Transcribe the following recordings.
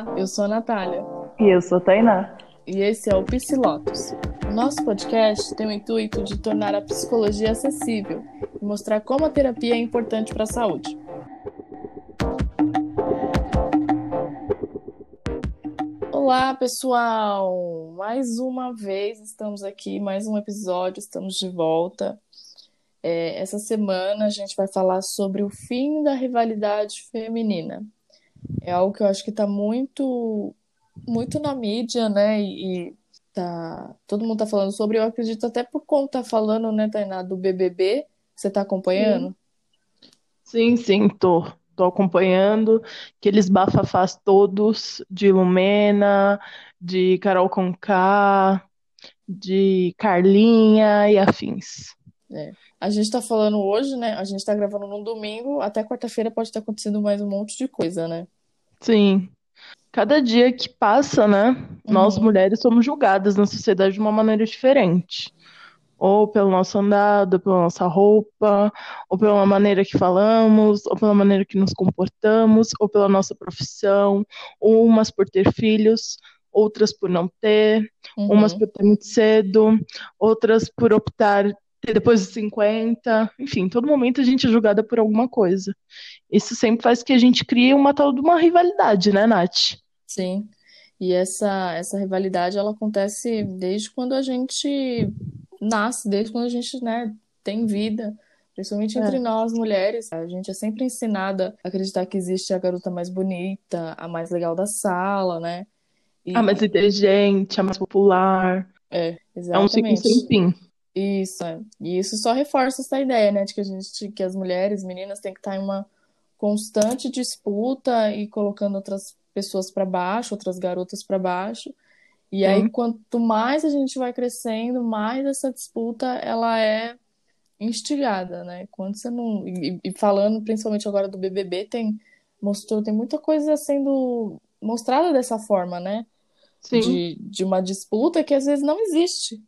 Olá, eu sou a Natália. E eu sou a Tainá. E esse é o Psilotos. Nosso podcast tem o intuito de tornar a psicologia acessível e mostrar como a terapia é importante para a saúde. Olá, pessoal! Mais uma vez estamos aqui, mais um episódio, estamos de volta. É, essa semana a gente vai falar sobre o fim da rivalidade feminina. É algo que eu acho que está muito, muito na mídia, né? E, e tá, todo mundo está falando sobre. Eu acredito até por conta falando, né, Tainá, do BBB. Você está acompanhando? Sim, sim, tô. Tô acompanhando aqueles bafafás todos de Lumena, de Carol Conká, de Carlinha e afins. É. A gente tá falando hoje, né? A gente tá gravando no domingo, até quarta-feira pode ter acontecido mais um monte de coisa, né? Sim. Cada dia que passa, né, nós Uhum. mulheres somos julgadas na sociedade de uma maneira diferente. Ou pelo nosso andado, ou pela nossa roupa, ou pela maneira que falamos, ou pela maneira que nos comportamos, ou pela nossa profissão, umas por ter filhos, outras por não ter, umas Uhum. por ter muito cedo, outras por optar ter depois dos 50. Enfim, todo momento a gente é julgada por alguma coisa. Isso sempre faz que a gente crie uma tal de uma rivalidade, né, Nath? Sim. E essa, essa rivalidade, ela acontece desde quando a gente nasce, desde quando a gente, né, tem vida. Principalmente entre É. nós, mulheres. A gente é sempre ensinada a acreditar que existe a garota mais bonita, a mais legal da sala, né? E, A mais inteligente, a mais popular. é, É um ciclo exatamente. sem fim. Isso, é. E isso só reforça essa ideia, né, de que a gente, que as mulheres, meninas, têm que estar em uma constante disputa e colocando outras pessoas para baixo, outras garotas para baixo. E aí, Sim. quanto mais a gente vai crescendo, mais essa disputa ela é instigada, né? Quando você não e, e falando principalmente agora do BBB, tem mostrou tem muita coisa sendo mostrada dessa forma, né? Sim, De, de uma disputa que às vezes não existe.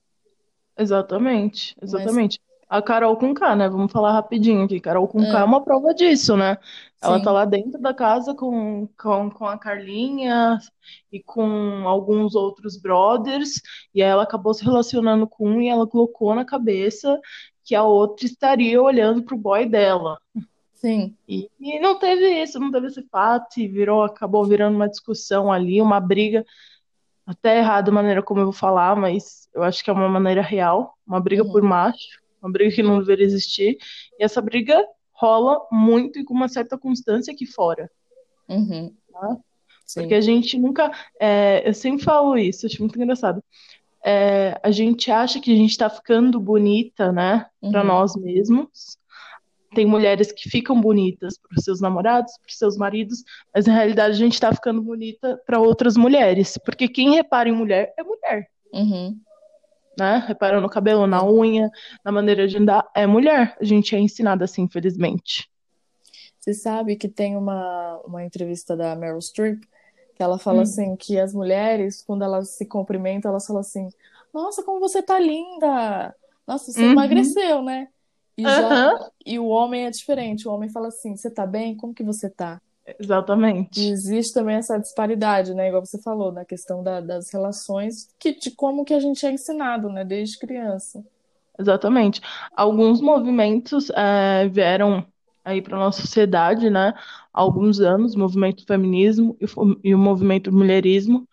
Exatamente, Mas exatamente. A Carol Conká, né? Vamos falar rapidinho aqui. Carol Conká é é, uma prova disso, né? Ela tá sim. lá dentro da casa com, com, com a Carlinha e com alguns outros brothers, e aí ela acabou se relacionando com um e ela colocou na cabeça que a outra estaria olhando pro boy dela. Sim. E, e não teve isso, não teve esse fato, e virou, acabou virando uma discussão ali, uma briga, até errada a maneira como eu vou falar, mas eu acho que é uma maneira real, uma briga por Uhum. macho, uma briga que não deveria existir, e essa briga rola muito e com uma certa constância aqui fora, Uhum. tá? Porque a gente nunca, é, eu sempre falo isso, acho muito engraçado, é, a gente acha que a gente tá ficando bonita, né, pra Uhum. nós mesmos, tem mulheres que ficam bonitas para os seus namorados, para os seus maridos, mas na realidade a gente está ficando bonita para outras mulheres, porque quem repara em mulher é mulher, Uhum. né? Repara no cabelo, na unha, na maneira de andar, é mulher. A gente é ensinada assim, infelizmente. Você sabe que tem uma, uma entrevista da Meryl Streep que ela fala Hum. assim que as mulheres, quando elas se cumprimentam, elas falam assim: Nossa, como você tá linda! Nossa, você Uhum. emagreceu, né? E já Aham, e o homem é diferente. O homem fala assim: Você tá bem? Como que você tá? E exatamente. existe também essa disparidade, né? Igual você falou, na questão da- das relações, que, de como que a gente é ensinado, né? Desde criança. Exatamente. Alguns movimentos eh, vieram aí para nossa sociedade, né? Há alguns anos, o movimento feminismo e, e o movimento mulherismo,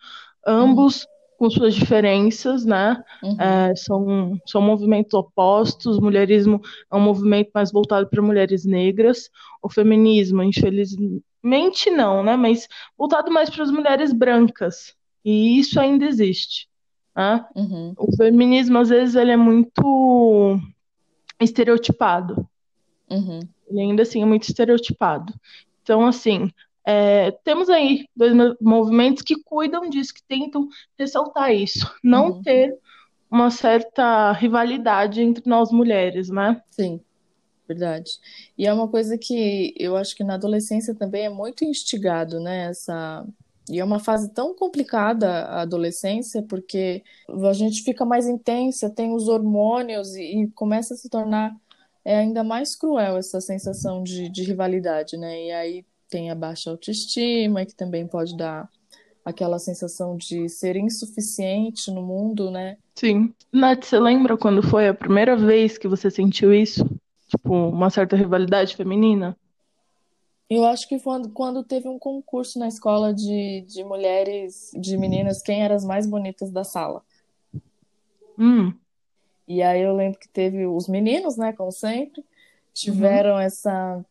Uhum. Com suas diferenças, né? Uhum. Eh, são, são movimentos opostos. O mulherismo é um movimento mais voltado para mulheres negras. O feminismo, infelizmente, não, né? Mas voltado mais para as mulheres brancas. E isso ainda existe, né? Uhum. O feminismo, às vezes, ele é muito estereotipado. Uhum. Ele ainda assim é muito estereotipado. Então, assim, é, temos aí dois mo- movimentos que cuidam disso, que tentam ressaltar isso. Não Uhum. ter uma certa rivalidade entre nós mulheres, né? Sim. Verdade. E é uma coisa que eu acho que na adolescência também é muito instigado, né? Essa... E é uma fase tão complicada a adolescência, porque a gente fica mais intensa, tem os hormônios e, e começa a se tornar é, ainda mais cruel essa sensação de, de rivalidade, né? E aí tem a baixa autoestima, que também pode dar aquela sensação de ser insuficiente no mundo, né? Sim. Nath, você lembra quando foi a primeira vez que você sentiu isso? Tipo, uma certa rivalidade feminina? Eu acho que quando, quando teve um concurso na escola de, de mulheres, de meninas, quem eram as mais bonitas da sala. Hum. E aí eu lembro que teve os meninos, né, como sempre, tiveram uhum. essa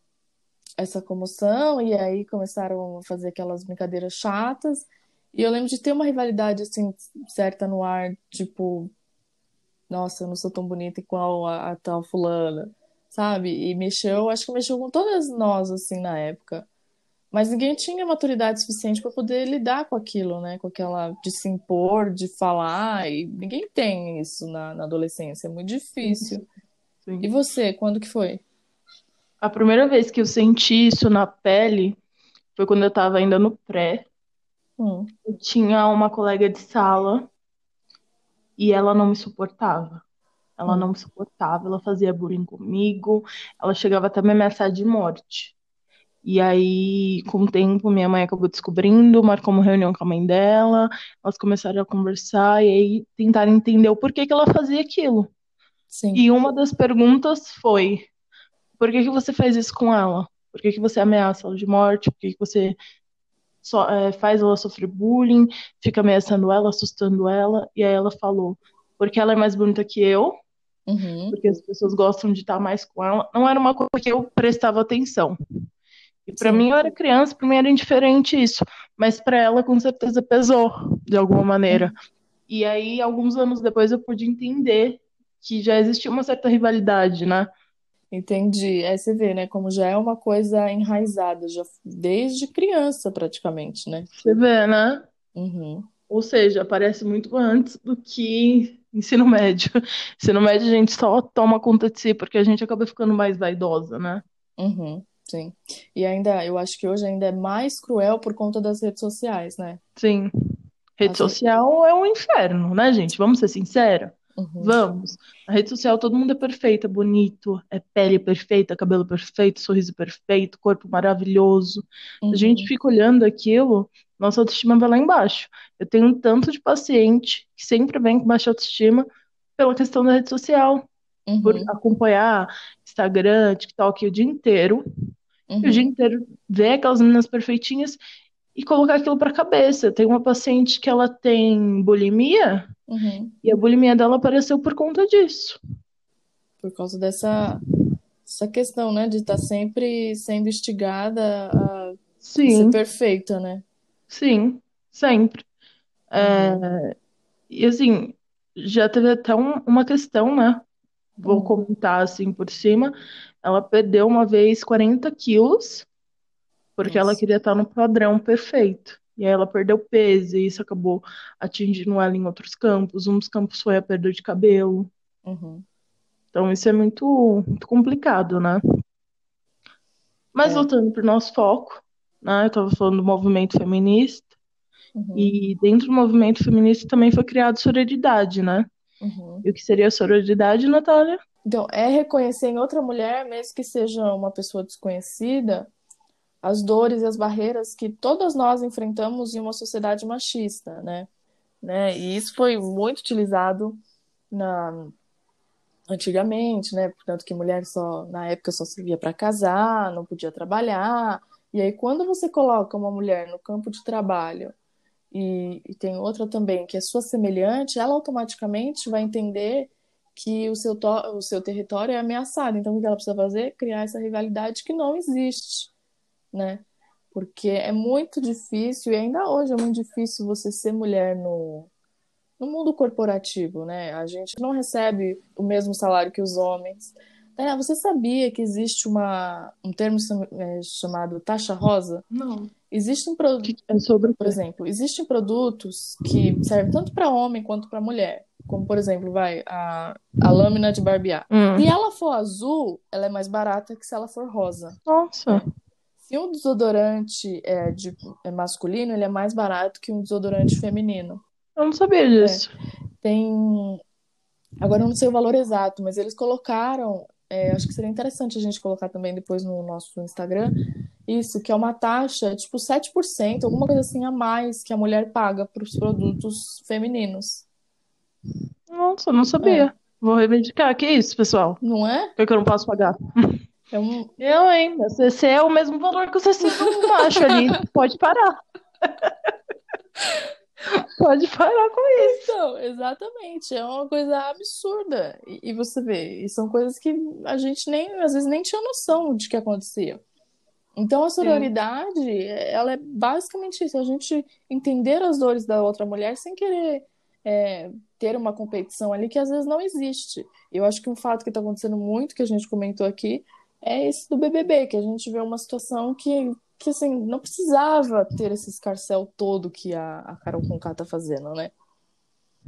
essa comoção e aí começaram a fazer aquelas brincadeiras chatas. E eu lembro de ter uma rivalidade assim certa no ar, tipo, nossa, eu não sou tão bonita igual a, a tal fulana sabe? E mexeu, acho que mexeu com todas nós, assim, na época. Mas ninguém tinha maturidade suficiente para poder lidar com aquilo, né? Com aquela de se impor, de falar, e ninguém tem isso na, na adolescência, é muito difícil. Sim. E você, quando que foi? A primeira vez que eu senti isso na pele foi quando eu estava ainda no pré. Hum. Eu tinha uma colega de sala e ela não me suportava. Ela não me suportava, ela fazia bullying comigo, ela chegava até a me ameaçar de morte. E aí, com o tempo, minha mãe acabou descobrindo, marcou uma reunião com a mãe dela, elas começaram a conversar e aí tentaram entender o porquê que ela fazia aquilo. Sim. E uma das perguntas foi: por que, que você faz isso com ela? Por que, que você ameaça ela de morte? Por que, que você só, é, faz ela sofrer bullying, fica ameaçando ela, assustando ela? E aí ela falou: porque ela é mais bonita que eu, Uhum. Porque as pessoas gostam de estar mais com ela. Não era uma coisa que eu prestava atenção. E para mim, eu era criança, para mim era indiferente isso. Mas para ela, com certeza, pesou, de alguma maneira. E aí, alguns anos depois, eu pude entender que já existia uma certa rivalidade, né? Entendi. Aí você vê, né? Como já é uma coisa enraizada, já desde criança, praticamente, né? Você vê, né? Uhum. Ou seja, aparece muito antes do que ensino médio. Ensino médio a gente só toma conta de si, porque a gente acaba ficando mais vaidosa, né? Uhum, sim. E ainda, eu acho que hoje ainda é mais cruel por conta das redes sociais, né? Sim. Rede social é um inferno, né, gente? Vamos ser sinceros? Uhum. Vamos. Na rede social todo mundo é perfeito, é bonito, é pele perfeita, cabelo perfeito, sorriso perfeito, corpo maravilhoso. Uhum. A gente fica olhando aquilo, nossa autoestima vai lá embaixo. Eu tenho um tanto de paciente que sempre vem com baixa autoestima pela questão da rede social, uhum. por acompanhar Instagram, TikTok o dia inteiro. E o dia uhum. inteiro ver aquelas meninas perfeitinhas e colocar aquilo para cabeça. Tem uma paciente que ela tem bulimia uhum. e a bulimia dela apareceu por conta disso. Por causa dessa essa questão, né, de estar tá sempre sendo instigada a Sim. ser perfeita, né? Sim, sempre. É, uhum. É, e assim, já teve até um, uma questão, né? Vou uhum. comentar assim por cima. Ela perdeu uma vez 40 quilos porque ela queria estar no padrão perfeito. E aí ela perdeu peso, e isso acabou atingindo ela em outros campos. Um dos campos foi a perda de cabelo. Uhum. Então isso é muito, muito complicado, né? Mas é. voltando para o nosso foco, né? Eu estava falando do movimento feminista. Uhum. E dentro do movimento feminista também foi criado sororidade, né? Uhum. E o que seria a sororidade, Natália? Então, é reconhecer em outra mulher, mesmo que seja uma pessoa desconhecida, as dores e as barreiras que todas nós enfrentamos em uma sociedade machista, né? né? E isso foi muito utilizado na antigamente, né? Portanto que mulher só na época só servia para casar, não podia trabalhar. E aí quando você coloca uma mulher no campo de trabalho e, e tem outra também que é sua semelhante, ela automaticamente vai entender que o seu, o seu território é ameaçado. Então, o que ela precisa fazer? Criar essa rivalidade que não existe né? Porque é muito difícil, e ainda hoje é muito difícil você ser mulher no, no mundo corporativo, né? A gente não recebe o mesmo salário que os homens. É, você sabia que existe uma, um termo é, chamado taxa rosa? Não. Existem produtos, é sobre por exemplo, existem produtos que servem tanto para homem quanto para mulher. Como, por exemplo, vai a, a lâmina de barbear. Hum. Se ela for azul, ela é mais barata que se ela for rosa. Nossa. É. Se um desodorante é, de, é masculino, ele é mais barato que um desodorante feminino. Eu não sabia disso. É. Tem. Agora eu não sei o valor exato, mas eles colocaram. É, acho que seria interessante a gente colocar também depois no nosso Instagram. Isso, que é uma taxa, tipo 7%, alguma coisa assim a mais que a mulher paga para os produtos femininos. Nossa, não sabia. É. Vou reivindicar. Que isso, pessoal? Não é? Por que eu não posso pagar? É um... Eu, hein? O CC é o mesmo valor que o CC do macho ali. Pode parar. Pode parar com isso. Então, exatamente. É uma coisa absurda. E, e você vê, e são coisas que a gente nem, às vezes, nem tinha noção de que acontecia. Então, a sororidade, ela é basicamente isso, a gente entender as dores da outra mulher sem querer é, ter uma competição ali que às vezes não existe. Eu acho que um fato que está acontecendo muito, que a gente comentou aqui, é esse do BBB, que a gente vê uma situação que, que assim, não precisava ter esse escarcel todo que a, a Carol Conká tá fazendo, né?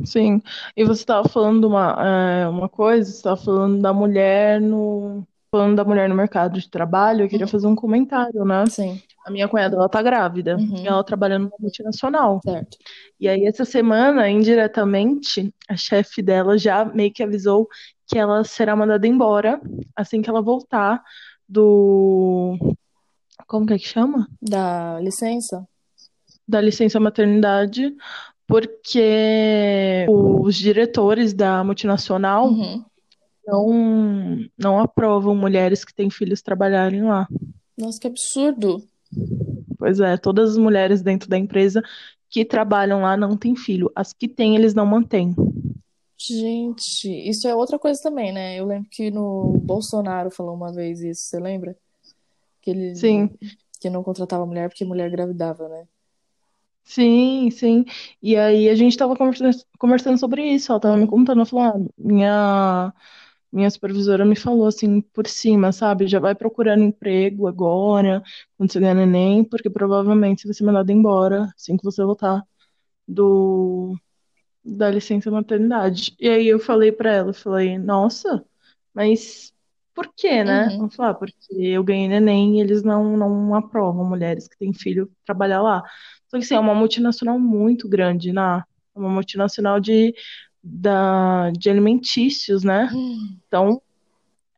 Sim. E você estava falando uma, é, uma coisa, você estava falando da mulher no. Falando da mulher no mercado de trabalho, eu queria fazer um comentário, né? Sim, A minha cunhada, ela tá grávida. Uhum. E ela trabalha numa multinacional. certo. E aí, essa semana, indiretamente, a chefe dela já meio que avisou que ela será mandada embora assim que ela voltar do. Como que é que chama? Dá licença? Da licença maternidade, porque os diretores da multinacional Uhum. não, não aprovam mulheres que têm filhos trabalharem lá. Nossa, que absurdo. Pois é, todas as mulheres dentro da empresa que trabalham lá não têm filho. As que têm, eles não mantêm. Gente, isso é outra coisa também, né? Eu lembro que no Bolsonaro falou uma vez isso, você lembra? Que ele Sim. que não contratava mulher porque mulher engravidava, né? Sim, sim. E aí a gente tava conversando, conversando sobre isso. Ela tava me contando, ela falou, ah, minha, minha supervisora me falou assim por cima, sabe? Já vai procurando emprego agora, quando você ganhar neném, porque provavelmente você vai ser mandada embora assim que você voltar do, da licença maternidade. E aí eu falei pra ela, eu falei, nossa, mas por quê, né? Uhum. Ela falou, ah, porque eu ganhei neném e eles não, não aprovam mulheres que têm filho trabalhar lá. Só que assim, é uma multinacional muito grande, né? É uma multinacional de, da, de alimentícios, né? Então,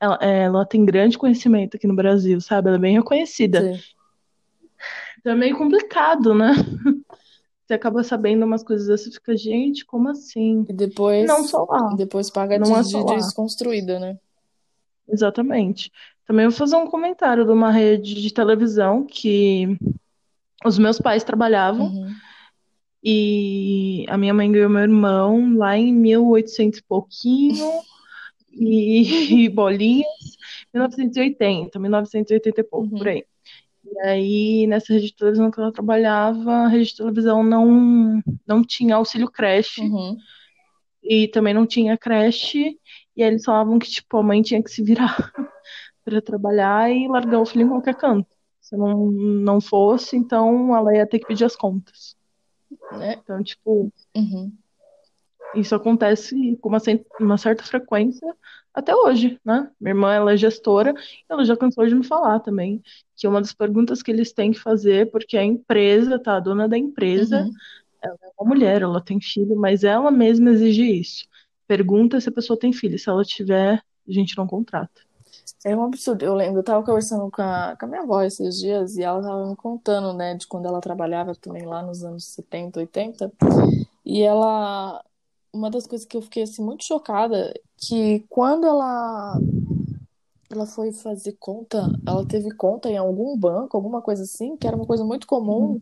ela, ela tem grande conhecimento aqui no Brasil, sabe? Ela é bem reconhecida. Sim. Então é meio complicado, né? Você acaba sabendo umas coisas e fica, gente, como assim? E depois, Não só lá. e depois paga Não de, é de lá. desconstruída, né? Exatamente. Também vou fazer um comentário de uma rede de televisão que os meus pais trabalhavam Uhum. e a minha mãe ganhou meu irmão lá em 1800 e pouquinho e, e bolinhas, 1980, 1980 e pouco, Uhum. por aí. E aí, nessa rede de televisão que ela trabalhava, a rede de televisão não, não tinha auxílio creche Uhum. e também não tinha creche. E aí eles falavam que, tipo, a mãe tinha que se virar para trabalhar e largar o filho em qualquer canto. Se não, não fosse, então ela ia ter que pedir as contas. Né? Então, tipo, Uhum. isso acontece com uma, uma certa frequência até hoje, né? Minha irmã, ela é gestora, e ela já cansou de me falar também que uma das perguntas que eles têm que fazer, porque a empresa, tá? A dona da empresa, Uhum. ela é uma mulher, ela tem filho, mas ela mesma exige isso. Pergunta se a pessoa tem filho. Se ela tiver, a gente não contrata. É um absurdo. Eu lembro, eu tava conversando com a, com a minha avó esses dias e ela tava me contando, né, de quando ela trabalhava também lá nos anos 70, 80. E ela, uma das coisas que eu fiquei assim muito chocada, que quando ela ela foi fazer conta, ela teve conta em algum banco, alguma coisa assim, que era uma coisa muito comum,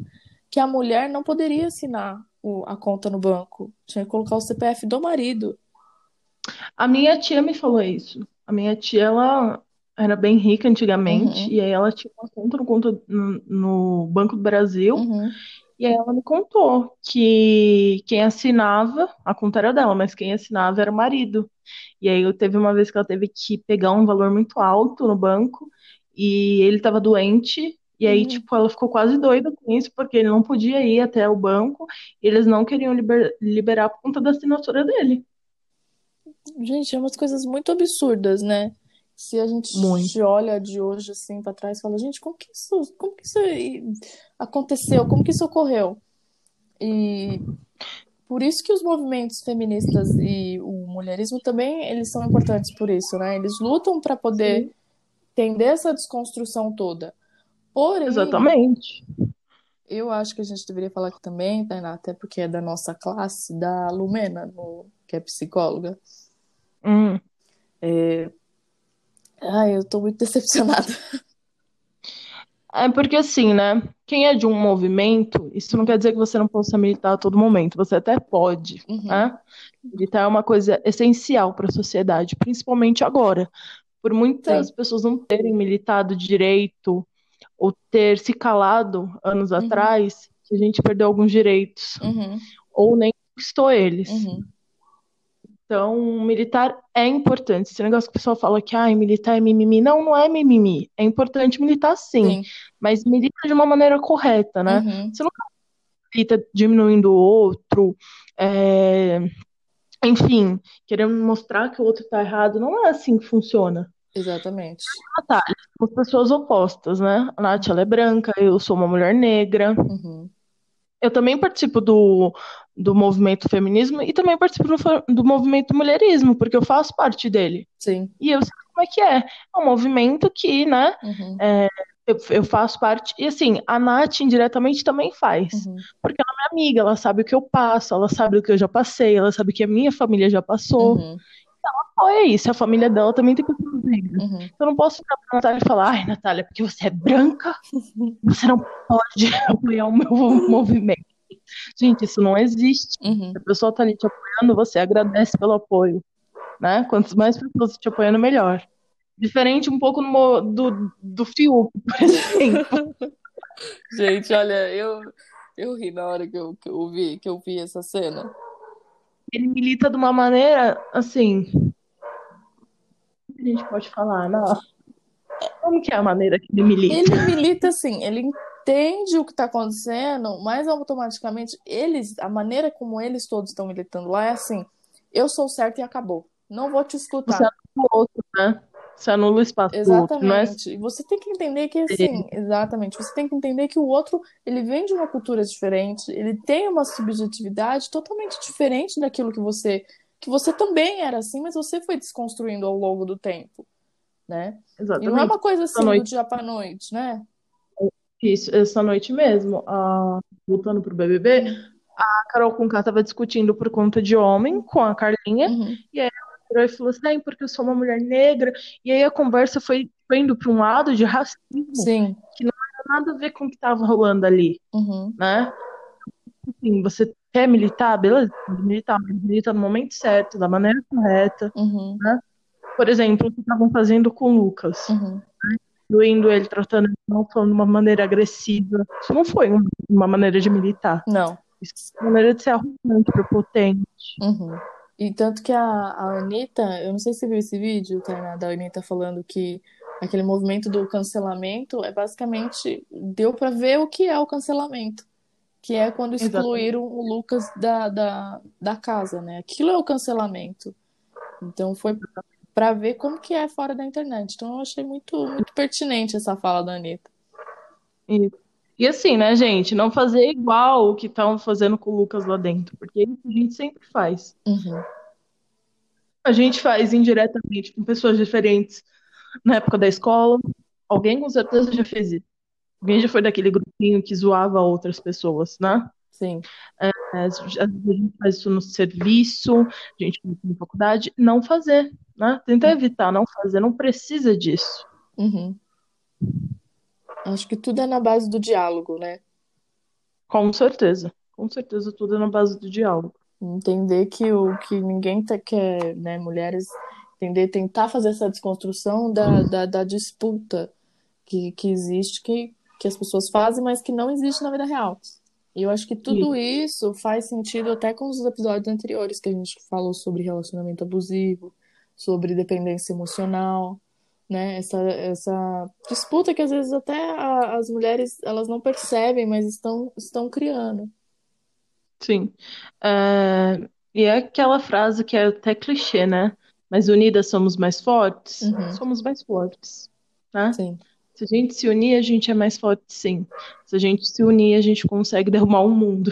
que a mulher não poderia assinar o- a conta no banco. Tinha que colocar o CPF do marido. A minha tia me falou isso. A minha tia, ela era bem rica antigamente, Uhum. e aí ela tinha uma conta no, conta- no- no Banco do Brasil, Uhum. E aí ela me contou que quem assinava, a conta era dela, mas quem assinava era o marido. E aí eu teve uma vez que ela teve que pegar um valor muito alto no banco, e ele estava doente, e aí, Uhum. tipo, ela ficou quase doida com isso, porque ele não podia ir até o banco, e eles não queriam liber- liberar por conta da assinatura dele. Gente, é umas coisas muito absurdas, né? Se a gente Muito. olha de hoje assim pra trás e fala, gente, como que isso, como que isso aconteceu? Como que isso ocorreu? E por isso que os movimentos feministas e o mulherismo também, eles são importantes por isso, né? Eles lutam para poder entender essa desconstrução toda. Porém, Exatamente. eu acho que a gente deveria falar aqui também, Tainá, até porque é da nossa classe, da Lumena, no- que é psicóloga. Hum. Ai, eu tô muito decepcionada. É porque assim, né? Quem é de um movimento, isso não quer dizer que você não possa militar a todo momento. Você até pode, Uhum. né? Militar é uma coisa essencial para a sociedade, principalmente agora. Por muitas Sim. pessoas não terem militado direito ou ter se calado anos Uhum. atrás, a gente perdeu alguns direitos Uhum, ou nem conquistou eles. Então, militar é importante. Esse negócio que o pessoal fala que ah, militar é mimimi. Não, não é mimimi. É importante militar sim, Sim. mas milita de uma maneira correta, né? Uhum. Você não milita diminuindo o outro, é, enfim, querendo mostrar que o outro tá errado. Não é assim que funciona. Exatamente. Natália, somos pessoas opostas, né? A Nath, ela é branca, eu sou uma mulher negra. Uhum. Eu também participo do, do movimento feminismo e também participo do, do movimento mulherismo, porque eu faço parte dele. Sim. E eu sei como é que é. É um movimento que, né, Uhum. eu, eu faço parte. E assim, a Nath indiretamente também faz. Uhum. Porque ela é minha amiga, ela sabe o que eu passo, ela sabe o que eu já passei, ela sabe o que a minha família já passou. Uhum. Então é isso, a família dela também tem pessoas negras. Uhum. Eu não posso virar pra Natália e falar, ai, Natália, porque você é branca, você não pode apoiar o meu movimento. Gente, isso não existe. Uhum. Se a pessoa tá ali te apoiando, você agradece pelo apoio, né? Quantas mais pessoas te apoiando, melhor. Diferente um pouco no do, do Fiuk, por exemplo. Gente, olha, eu, eu ri na hora que eu, que eu vi, que eu vi essa cena. Ele milita de uma maneira, assim... A gente pode falar? Não. Como que é a maneira que ele milita? Ele milita assim, ele entende o que está acontecendo, mas automaticamente eles, a maneira como eles todos estão militando lá é assim: eu sou certo e acabou. Não vou te Você escutar. anula o outro, né? Você anula o espaço é Exatamente. E você tem que entender que assim, exatamente, você tem que entender que o outro, ele vem de uma cultura diferente, ele tem uma subjetividade totalmente diferente daquilo que você que você também era assim, mas você foi desconstruindo ao longo do tempo, né? E não é exatamente uma coisa assim do dia para noite, né? Isso, essa noite mesmo, a- voltando pro BBB, a Carol Conká tava discutindo por conta de homem com a Carlinha, Uhum. virou e falou assim, "Ai, porque eu sou uma mulher negra, e aí a conversa foi indo para um lado de racismo, Sim. que não tinha nada a ver com o que tava rolando ali, Uhum. né? Assim, você quer militar, beleza, militar, mas milita no momento certo, da maneira correta. Uhum. Por exemplo, o que estavam fazendo com o Lucas. Uhum. Doendo ele, tratando ele não de uma maneira agressiva. Isso não foi um- uma maneira de militar. Não. Isso é uma maneira de ser arrogante, prepotente. Uhum. E tanto que a, a Anitta, eu não sei se você viu esse vídeo, Tainá, da Anitta falando que aquele movimento do cancelamento é basicamente, deu pra ver o que é o cancelamento, que é quando Exatamente. excluíram o Lucas da, da, da casa, né? Aquilo é o cancelamento. Então foi pra ver como que é fora da internet. Então eu achei muito, muito pertinente essa fala da Anitta. E, e assim, né, gente, não fazer igual o que estavam fazendo com o Lucas lá dentro, porque isso a gente sempre faz. Uhum. A gente faz indiretamente com pessoas diferentes na época da escola. Alguém com certeza já fez isso. Alguém já foi daquele grupinho que zoava outras pessoas, né? Sim. É, às vezes a gente faz isso no serviço, a gente faz isso na faculdade, não fazer, né? Tentar evitar, não fazer, não precisa disso. Uhum. Acho que tudo é na base do diálogo, né? Com certeza. Com certeza tudo é na base do diálogo. Entender que o que ninguém tá, quer, né, mulheres, entender, tentar fazer essa desconstrução da, da, da disputa que, que existe, que, que as pessoas fazem, mas que não existe na vida real. E eu acho que tudo isso faz sentido até com os episódios anteriores que a gente falou sobre relacionamento abusivo, sobre dependência emocional, né? Essa, essa disputa que às vezes até a- as mulheres elas não percebem, mas estão, estão criando. Sim. É, E é aquela frase que é até clichê, né? Mas unidas somos mais fortes? Uhum. Somos mais fortes, né? Sim. Se a gente se unir, a gente é mais forte, sim. Se a gente se unir, a gente consegue derrubar o mundo.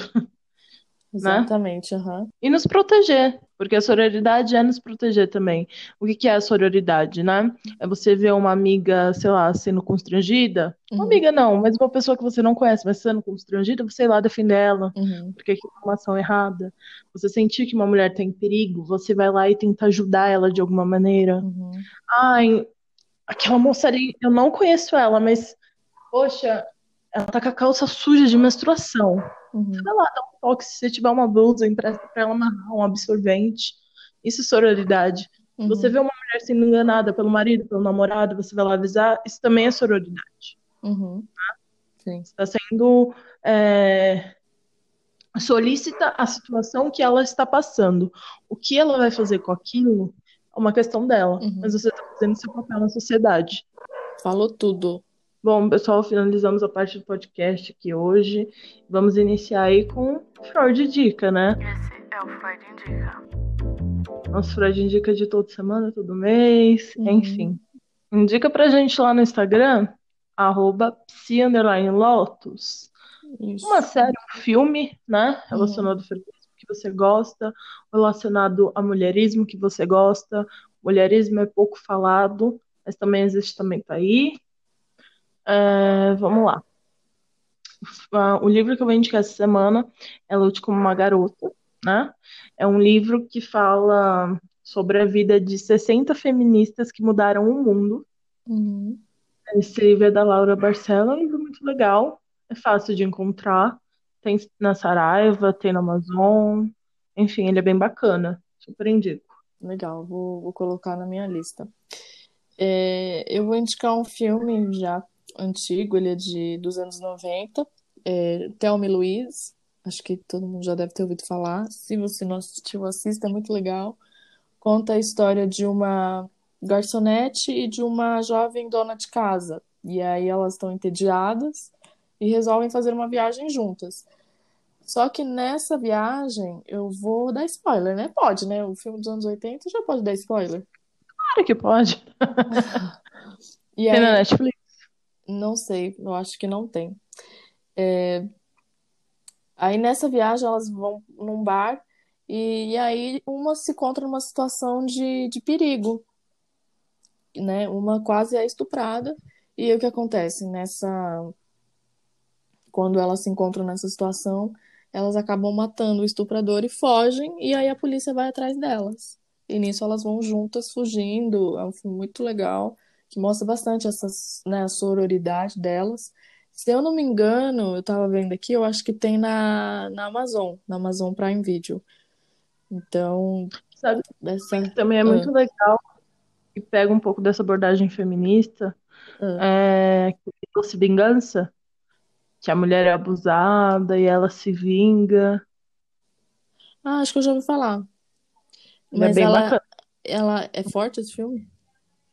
Exatamente, aham. E nos proteger, porque a sororidade é nos proteger também. O que que é a sororidade, né? É você ver uma amiga, sei lá, sendo constrangida. Uma Uhum. amiga não, mas uma pessoa que você não conhece, mas sendo constrangida, você ir lá defender ela, Uhum. porque aquilo é uma ação errada. Você sentir que uma mulher tá em perigo, você vai lá e tenta ajudar ela de alguma maneira. Uhum. Ai, aquela moça ali, eu não conheço ela, mas, poxa, ela tá com a calça suja de menstruação. Uhum. Vai lá, dá um toque. Se você tiver uma blusa, empresta pra ela amarrar um absorvente. Isso é sororidade. Uhum. Você vê uma mulher sendo enganada pelo marido, pelo namorado, você vai lá avisar, isso também é sororidade. Uhum. Sim. Está sendo é, solícita a situação que ela está passando. O que ela vai fazer com aquilo uma questão dela, Uhum. mas você está fazendo seu papel na sociedade. Falou tudo. Bom, pessoal, finalizamos a parte do podcast aqui hoje. Vamos iniciar aí com Freud Dica, né? Esse é o Freud Indica. Nosso Freud indica de toda semana, todo mês, Uhum. enfim. Indica pra gente lá no Instagram, arroba psi_lotus. Isso. Uma série, um filme, né? Relacionado ao feminismo que você gosta, relacionado a mulherismo que você gosta. Mulherismo é pouco falado, mas também existe, também tá aí. É, vamos lá. Ah, O livro que eu vou indicar essa semana é Lute como uma Garota, né? É um livro que fala sobre a vida de 60 feministas que mudaram o mundo. Uhum. Esse livro é da Laura Barcelo, é um livro muito legal, é fácil de encontrar. Tem na Saraiva, tem na Amazon, enfim, ele é bem bacana. Super indico. Legal, vou, vou colocar na minha lista. É, eu vou indicar um filme já antigo, ele é de, dos anos 90, é, Thelma e Louise, acho que todo mundo já deve ter ouvido falar. Se você não assistiu, assista, é muito legal. Conta a história de uma garçonete e de uma jovem dona de casa. E aí elas estão entediadas e resolvem fazer uma viagem juntas. Só que nessa viagem, eu vou dar spoiler, né? Pode, né? O filme dos anos 80 já pode dar spoiler. Claro que pode. E Tem na aí, Netflix. não sei, eu acho que não tem. É, aí nessa viagem elas vão num bar e, e aí uma se encontra numa situação de, de perigo, né? Uma quase é estuprada. E aí o que acontece? Nessa, quando elas se encontram nessa situação, elas acabam matando o estuprador e fogem, e aí a polícia vai atrás delas. E nisso elas vão juntas fugindo. É um filme muito legal, que mostra bastante essas, né, a sororidade delas. Se eu não me engano, eu tava vendo aqui, eu acho que tem na, na Amazon, na Amazon Prime Video. Então, Sabe essa. que também é Ah, muito legal e pega um pouco dessa abordagem feminista, ah. é Doce Vingança, que a mulher é abusada e ela se vinga. Ah, acho que eu já ouvi falar. Ele é Mas bem ela, bacana. ela é forte esse filme?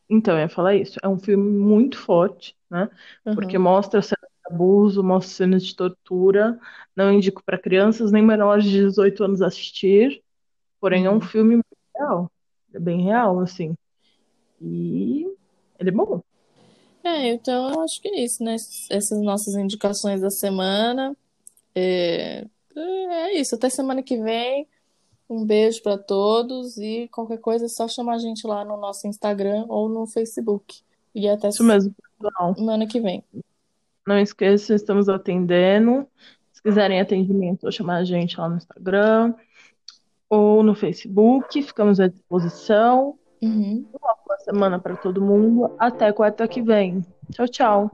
Então, eu ia falar isso. É um filme muito forte, né? Porque Aham. mostra cenas de abuso, mostra cenas de tortura. Não indico para crianças nem menores de 18 anos assistir. Porém, é um Uhum. filme muito real. É bem real, assim. E ele é bom. É, então eu acho que é isso, né? Essas nossas indicações da semana. É, é isso. Até semana que vem. Um beijo para todos e qualquer coisa é só chamar a gente lá no nosso Instagram ou no Facebook. E até Isso mesmo, pessoal. semana que vem. Não esqueça, estamos atendendo. Se quiserem atendimento, é chamar a gente lá no Instagram ou no Facebook. Ficamos à disposição. Uhum. Semana para todo mundo. Até quarta que vem. Tchau, tchau.